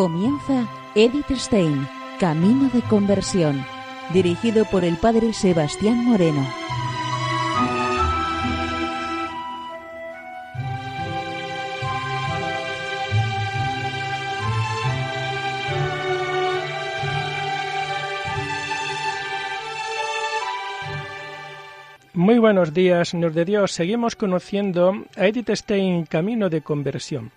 Comienza Edith Stein, Camino de Conversión, dirigido por el padre Sebastián Moreno. Muy buenos días, Señor de Dios. Seguimos conociendo a Edith Stein, Camino de Conversión.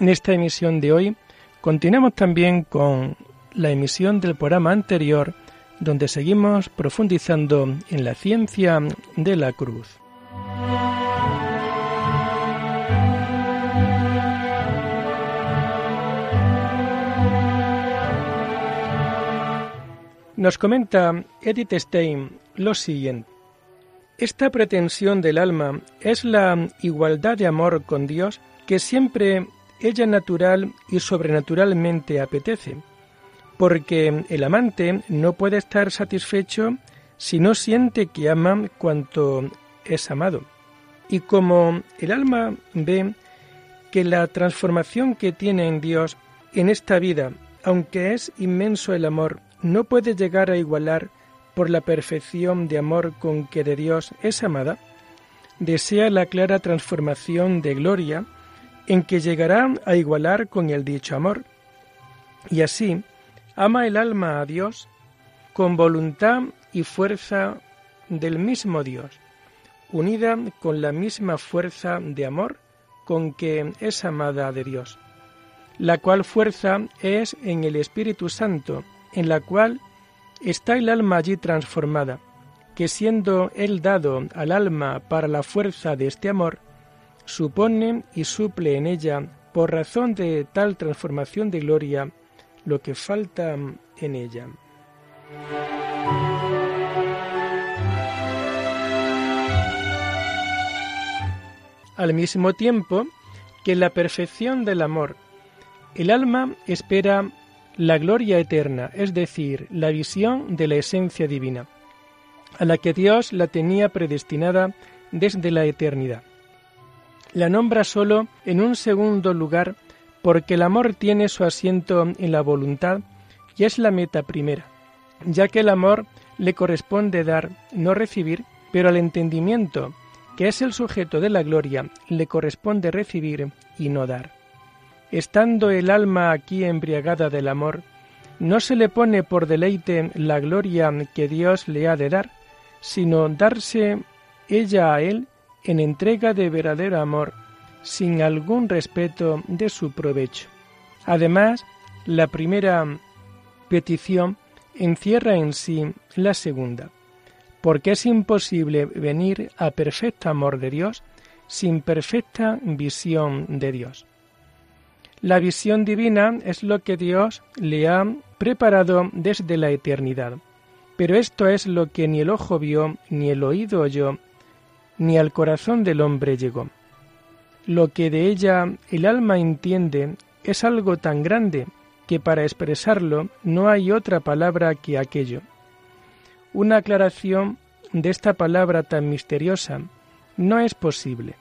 En esta emisión de hoy continuamos también con la emisión del programa anterior, donde seguimos profundizando en la ciencia de la cruz. Nos comenta Edith Stein lo siguiente. Esta pretensión del alma es la igualdad de amor con Dios que siempre ella natural y sobrenaturalmente apetece, porque el amante no puede estar satisfecho si no siente que ama cuanto es amado. Y como el alma ve que la transformación que tiene en Dios en esta vida, aunque es inmenso el amor, no puede llegar a igualar por la perfección de amor con que de Dios es amada, desea la clara transformación de gloria en que llegará a igualar con el dicho amor. Y así ama el alma a Dios con voluntad y fuerza del mismo Dios, unida con la misma fuerza de amor con que es amada de Dios, la cual fuerza es en el Espíritu Santo, en la cual está el alma allí transformada, que siendo Él dado al alma para la fuerza de este amor, supone y suple en ella, por razón de tal transformación de gloria, lo que falta en ella. Al mismo tiempo que la perfección del amor, el alma espera la gloria eterna, es decir, la visión de la esencia divina, a la que Dios la tenía predestinada desde la eternidad. La nombra solo en un segundo lugar porque el amor tiene su asiento en la voluntad y es la meta primera, ya que el amor le corresponde dar, no recibir, pero al entendimiento, que es el sujeto de la gloria, le corresponde recibir y no dar. Estando el alma aquí embriagada del amor, no se le pone por deleite la gloria que Dios le ha de dar, sino darse ella a él en entrega de verdadero amor, sin algún respeto de su provecho. Además, la primera petición encierra en sí la segunda, porque es imposible venir a perfecto amor de Dios sin perfecta visión de Dios. La visión divina es lo que Dios le ha preparado desde la eternidad, pero esto es lo que ni el ojo vio, ni el oído oyó, ni al corazón del hombre llegó. Lo que de ella el alma entiende es algo tan grande que para expresarlo no hay otra palabra que aquello. Una aclaración de esta palabra tan misteriosa no es posible.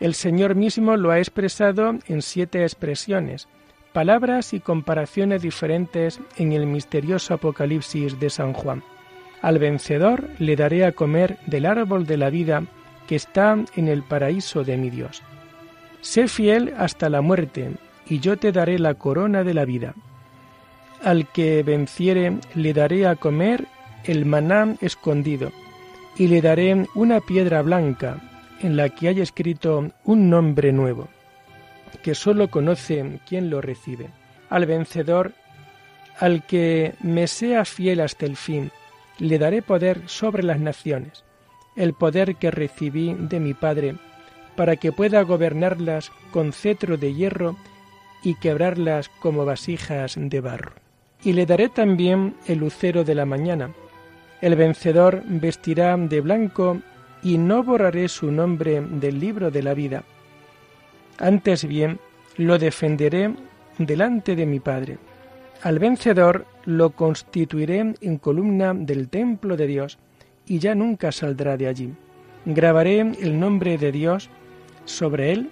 El Señor mismo lo ha expresado en siete expresiones, palabras y comparaciones diferentes en el misterioso Apocalipsis de San Juan. Al vencedor le daré a comer del árbol de la vida que está en el paraíso de mi Dios. Sé fiel hasta la muerte, y yo te daré la corona de la vida. Al que venciere le daré a comer el maná escondido, y le daré una piedra blanca en la que hay escrito un nombre nuevo, que sólo conoce quien lo recibe. Al vencedor, al que me sea fiel hasta el fin, le daré poder sobre las naciones, el poder que recibí de mi Padre, para que pueda gobernarlas con cetro de hierro y quebrarlas como vasijas de barro. Y le daré también el lucero de la mañana. El vencedor vestirá de blanco y no borraré su nombre del libro de la vida. Antes bien, lo defenderé delante de mi Padre al vencedor lo constituiré en columna del templo de Dios, y ya nunca saldrá de allí. Grabaré el nombre de Dios sobre él,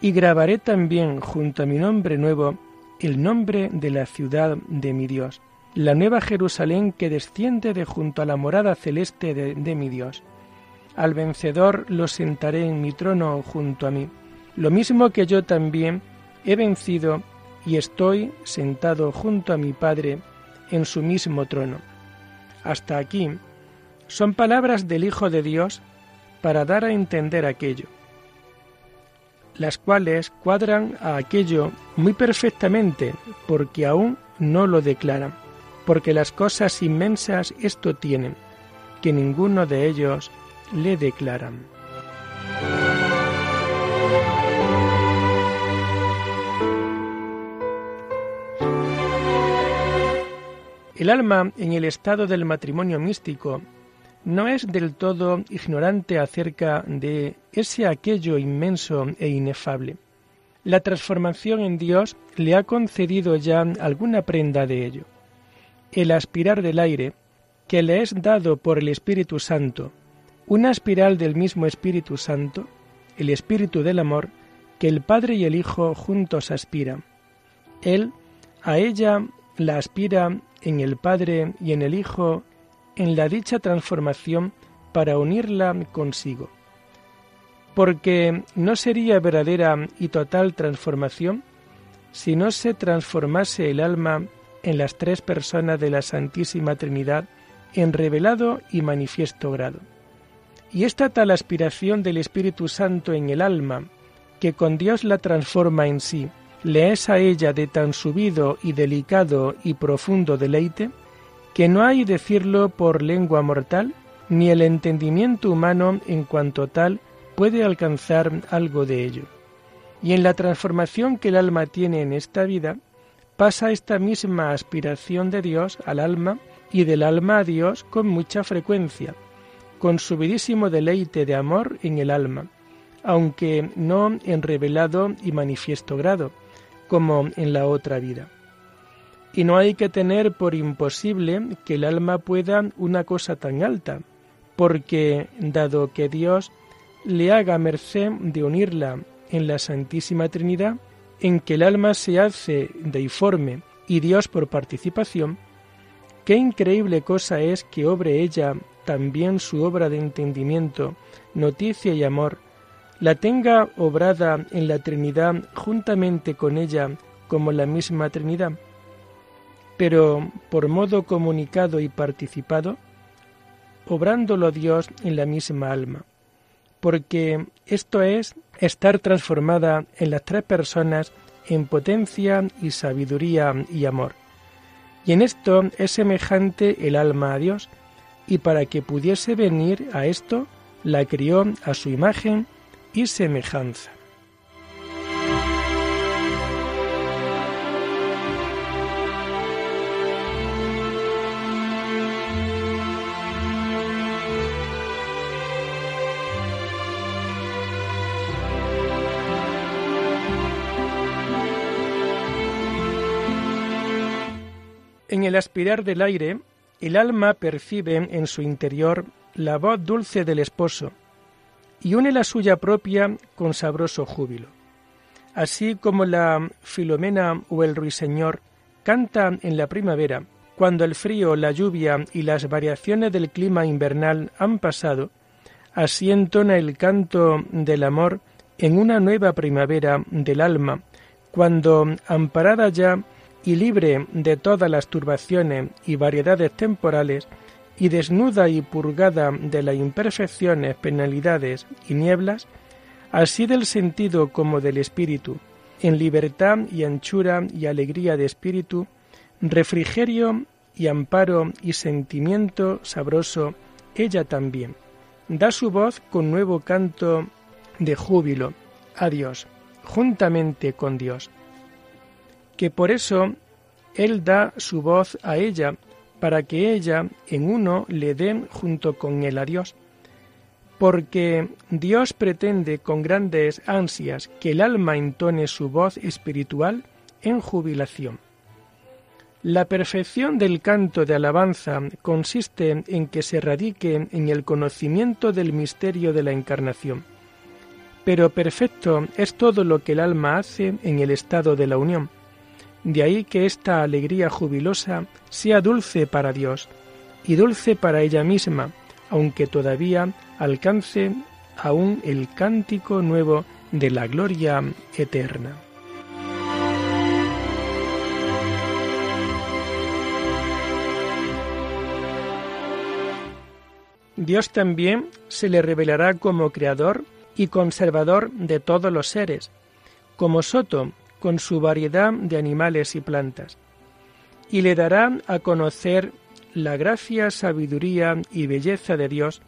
y grabaré también junto a mi nombre nuevo el nombre de la ciudad de mi Dios, la nueva Jerusalén que desciende de junto a la morada celeste de, mi Dios. Al vencedor lo sentaré en mi trono junto a mí, lo mismo que yo también he vencido y estoy sentado junto a mi Padre en su mismo trono. Hasta aquí son palabras del Hijo de Dios para dar a entender aquello, las cuales cuadran a aquello muy perfectamente porque aún no lo declaran, porque las cosas inmensas esto tienen, que ninguno de ellos le declaran. El alma en el estado del matrimonio místico no es del todo ignorante acerca de ese aquello inmenso e inefable. La transformación en Dios le ha concedido ya alguna prenda de ello. El aspirar del aire, que le es dado por el Espíritu Santo, una espiral del mismo Espíritu Santo, el Espíritu del amor, que el Padre y el Hijo juntos aspiran. Él a ella la aspira en el Padre y en el Hijo en la dicha transformación para unirla consigo. Porque no sería verdadera y total transformación si no se transformase el alma en las tres personas de la Santísima Trinidad en revelado y manifiesto grado. Y esta tal aspiración del Espíritu Santo en el alma, que con Dios la transforma en sí, le es a ella de tan subido y delicado y profundo deleite, que no hay decirlo por lengua mortal, ni el entendimiento humano en cuanto tal puede alcanzar algo de ello. Y en la transformación que el alma tiene en esta vida, pasa esta misma aspiración de Dios al alma y del alma a Dios con mucha frecuencia, con subidísimo deleite de amor en el alma, aunque no en revelado y manifiesto grado, como en la otra vida. Y no hay que tener por imposible que el alma pueda una cosa tan alta, porque dado que Dios le haga merced de unirla en la Santísima Trinidad, en que el alma se hace deiforme y Dios por participación, qué increíble cosa es que obre ella también su obra de entendimiento, noticia y amor, la tenga obrada en la Trinidad juntamente con ella como la misma Trinidad, pero por modo comunicado y participado, obrándolo Dios en la misma alma, porque esto es estar transformada en las tres personas en potencia y sabiduría y amor. Y en esto es semejante el alma a Dios, y para que pudiese venir a esto, la crió a su imagen y semejanza. En el aspirar del aire, el alma percibe en su interior la voz dulce del esposo, y une la suya propia con sabroso júbilo. Así como la Filomena o el ruiseñor canta en la primavera, cuando el frío, la lluvia y las variaciones del clima invernal han pasado, así entona el canto del amor en una nueva primavera del alma, cuando, amparada ya y libre de todas las turbaciones y variedades temporales, y desnuda y purgada de las imperfecciones, penalidades y nieblas, así del sentido como del espíritu, en libertad y anchura y alegría de espíritu, refrigerio y amparo y sentimiento sabroso, ella también. Da su voz con nuevo canto de júbilo a Dios, juntamente con Dios. Que por eso Él da su voz a ella para que ella en uno le den junto con él a Dios. Porque Dios pretende con grandes ansias que el alma entone su voz espiritual en jubilación. La perfección del canto de alabanza consiste en que se radique en el conocimiento del misterio de la encarnación. Pero perfecto es todo lo que el alma hace en el estado de la unión De ahí que esta alegría jubilosa sea dulce para Dios y dulce para ella misma, aunque todavía alcance aún el cántico nuevo de la gloria eterna. Dios también se le revelará como creador y conservador de todos los seres, como Soto, con su variedad de animales y plantas, y le dará a conocer la gracia, sabiduría y belleza de Dios,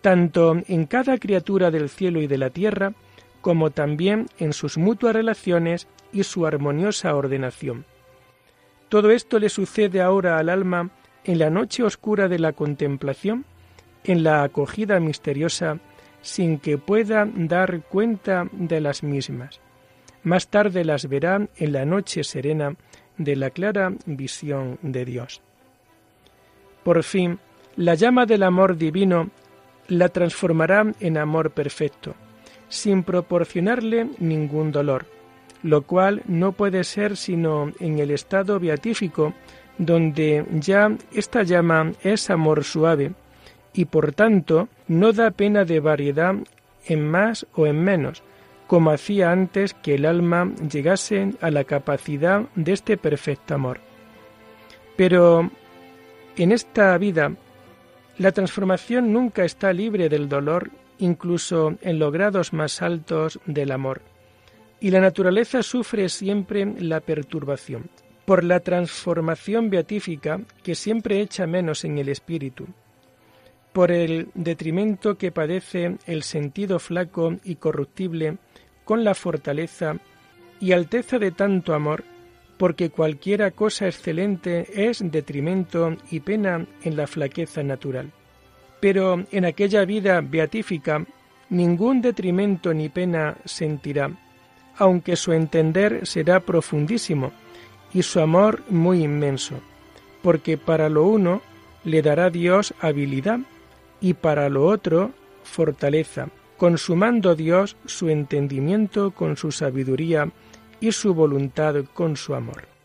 tanto en cada criatura del cielo y de la tierra, como también en sus mutuas relaciones y su armoniosa ordenación. Todo esto le sucede ahora al alma en la noche oscura de la contemplación, en la acogida misteriosa, sin que pueda dar cuenta de las mismas. Más tarde las verá en la noche serena de la clara visión de Dios. Por fin, la llama del amor divino la transformará en amor perfecto, sin proporcionarle ningún dolor, lo cual no puede ser sino en el estado beatífico, donde ya esta llama es amor suave, y por tanto no da pena de variedad en más o en menos, como hacía antes que el alma llegase a la capacidad de este perfecto amor. Pero en esta vida, la transformación nunca está libre del dolor, incluso en los grados más altos del amor, y la naturaleza sufre siempre la perturbación, por la transformación beatífica que siempre echa menos en el espíritu, por el detrimento que padece el sentido flaco y corruptible con la fortaleza y alteza de tanto amor, porque cualquiera cosa excelente es detrimento y pena en la flaqueza natural. Pero en aquella vida beatífica ningún detrimento ni pena sentirá, aunque su entender será profundísimo y su amor muy inmenso, porque para lo uno le dará Dios habilidad y para lo otro fortaleza, consumando Dios su entendimiento con su sabiduría y su voluntad con su amor.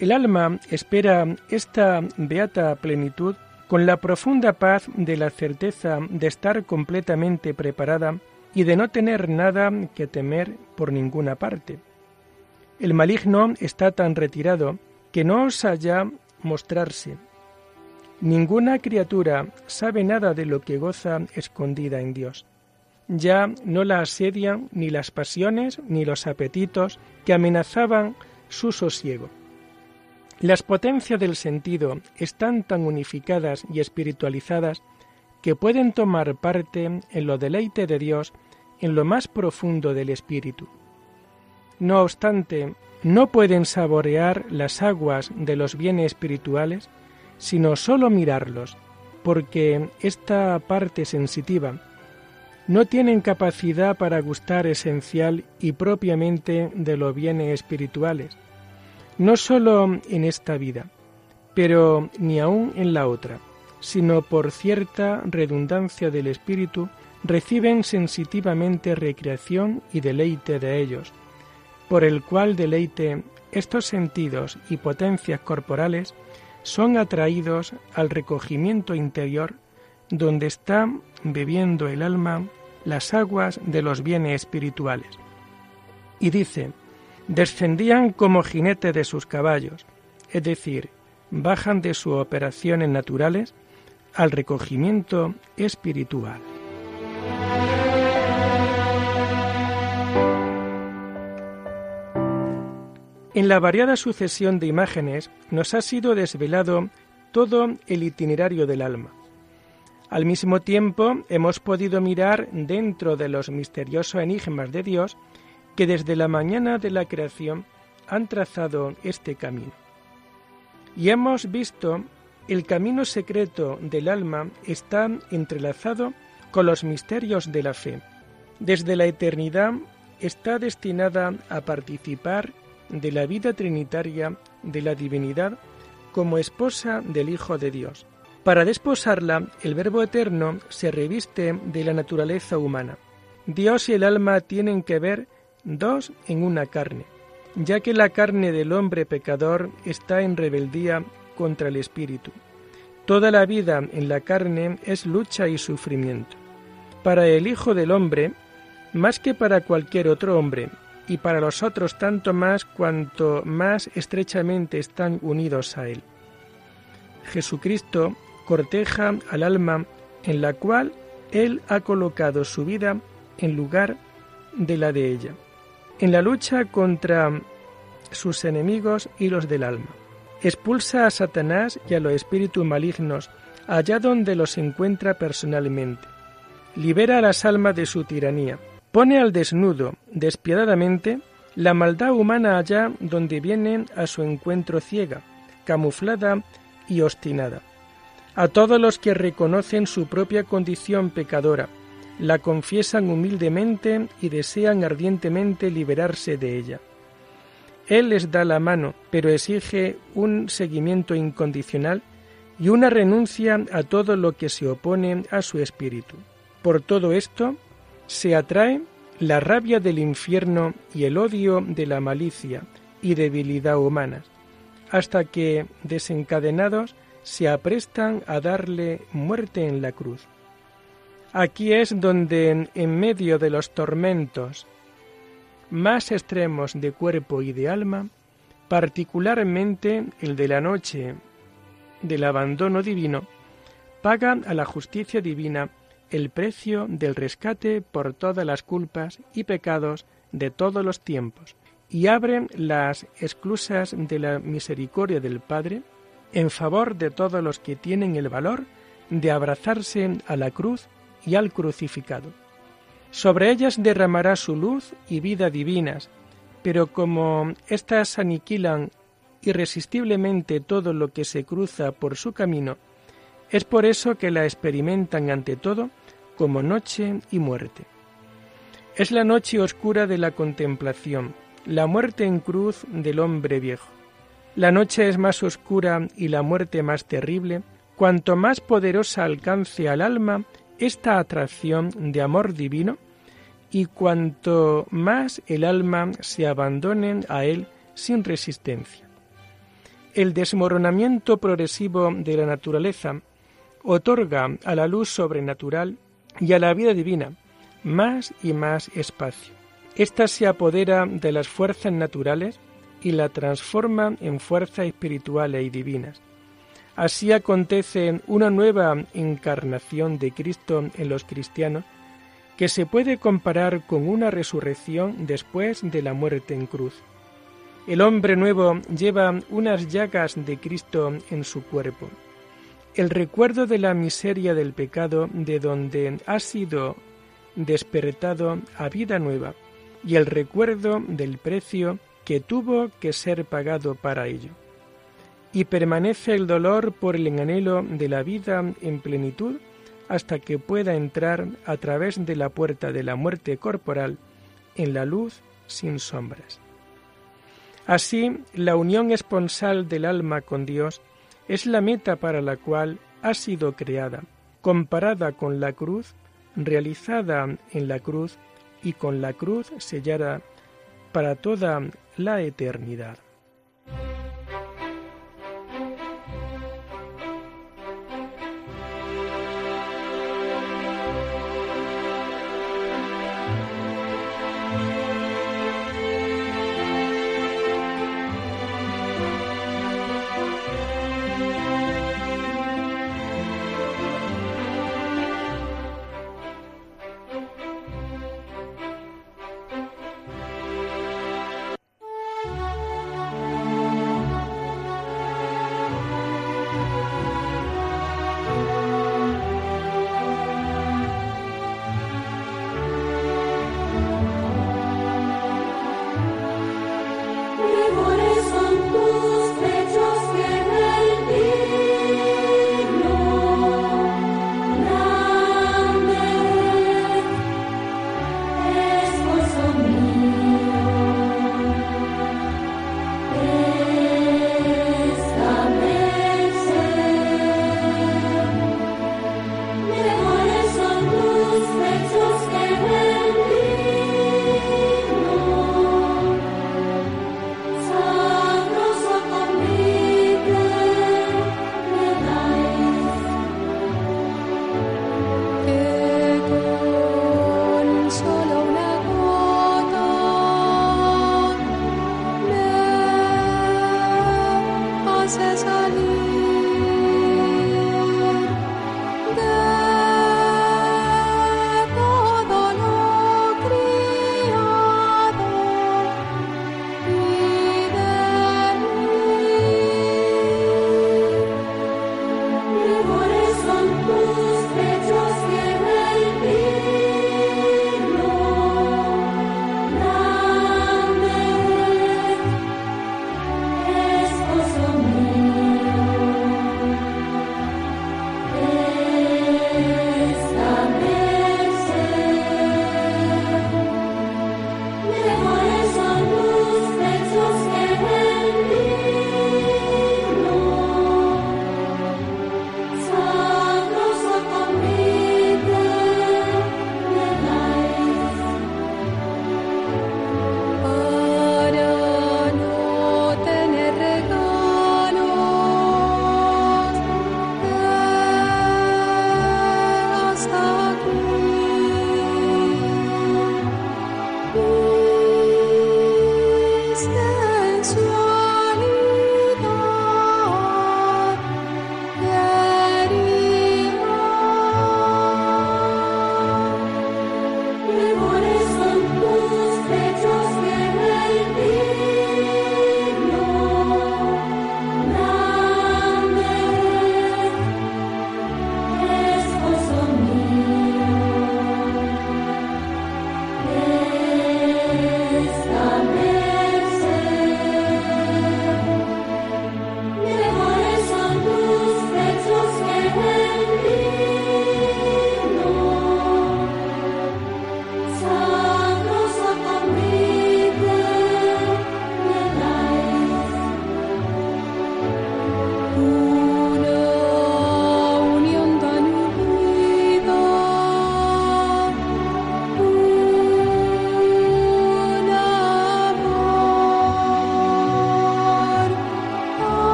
El alma espera esta beata plenitud con la profunda paz de la certeza de estar completamente preparada y de no tener nada que temer por ninguna parte. El maligno está tan retirado que no osa ya mostrarse. Ninguna criatura sabe nada de lo que goza escondida en Dios. Ya no la asedian ni las pasiones ni los apetitos que amenazaban su sosiego. Las potencias del sentido están tan unificadas y espiritualizadas que pueden tomar parte en lo deleite de Dios en lo más profundo del espíritu. No obstante, no pueden saborear las aguas de los bienes espirituales, sino sólo mirarlos, porque esta parte sensitiva no tienen capacidad para gustar esencial y propiamente de los bienes espirituales, no sólo en esta vida, pero ni aun en la otra, sino por cierta redundancia del espíritu, reciben sensitivamente recreación y deleite de ellos, por el cual deleite estos sentidos y potencias corporales son atraídos al recogimiento interior donde está bebiendo el alma las aguas de los bienes espirituales. Y dice, descendían como jinete de sus caballos, es decir, bajan de sus operaciones naturales al recogimiento espiritual. En la variada sucesión de imágenes nos ha sido desvelado todo el itinerario del alma. Al mismo tiempo hemos podido mirar dentro de los misteriosos enigmas de Dios que desde la mañana de la creación han trazado este camino. Y hemos visto el camino secreto del alma está entrelazado con los misterios de la fe. Desde la eternidad está destinada a participar de la vida trinitaria de la divinidad como esposa del Hijo de Dios. Para desposarla, el Verbo Eterno se reviste de la naturaleza humana. Dios y el alma tienen que ver dos en una carne, ya que la carne del hombre pecador está en rebeldía contra el Espíritu. Toda la vida en la carne es lucha y sufrimiento. Para el Hijo del Hombre, más que para cualquier otro hombre, y para los otros tanto más cuanto más estrechamente están unidos a Él. Jesucristo corteja al alma en la cual Él ha colocado su vida en lugar de la de ella, en la lucha contra sus enemigos y los del alma. Expulsa a Satanás y a los espíritus malignos allá donde los encuentra personalmente. Libera a las almas de su tiranía. Pone al desnudo, despiadadamente, la maldad humana allá donde viene a su encuentro ciega, camuflada y obstinada. A todos los que reconocen su propia condición pecadora, la confiesan humildemente y desean ardientemente liberarse de ella. Él les da la mano, pero exige un seguimiento incondicional y una renuncia a todo lo que se opone a su espíritu. Por todo esto, se atrae la rabia del infierno y el odio de la malicia y debilidad humanas, hasta que, desencadenados, se aprestan a darle muerte en la cruz. Aquí es donde, en medio de los tormentos más extremos de cuerpo y de alma, particularmente el de la noche del abandono divino, pagan a la justicia divina el precio del rescate por todas las culpas y pecados de todos los tiempos y abren las esclusas de la misericordia del Padre en favor de todos los que tienen el valor de abrazarse a la cruz y al crucificado. Sobre ellas derramará su luz y vida divinas, pero como éstas aniquilan irresistiblemente todo lo que se cruza por su camino, es por eso que la experimentan ante todo como noche y muerte. Es la noche oscura de la contemplación, la muerte en cruz del hombre viejo. La noche es más oscura y la muerte más terrible, cuanto más poderosa alcance al alma esta atracción de amor divino y cuanto más el alma se abandone a él sin resistencia. El desmoronamiento progresivo de la naturaleza otorga a la luz sobrenatural y a la vida divina más y más espacio. Esta se apodera de las fuerzas naturales y la transforma en fuerzas espirituales y divinas. Así acontece una nueva encarnación de Cristo en los cristianos que se puede comparar con una resurrección después de la muerte en cruz. El hombre nuevo lleva unas llagas de Cristo en su cuerpo. El recuerdo de la miseria del pecado de donde ha sido despertado a vida nueva y el recuerdo del precio que tuvo que ser pagado para ello y permanece el dolor por el anhelo de la vida en plenitud hasta que pueda entrar a través de la puerta de la muerte corporal en la luz sin sombras. Así, la unión esponsal del alma con Dios es la meta para la cual ha sido creada, comparada con la cruz, realizada en la cruz y con la cruz sellada para toda la eternidad.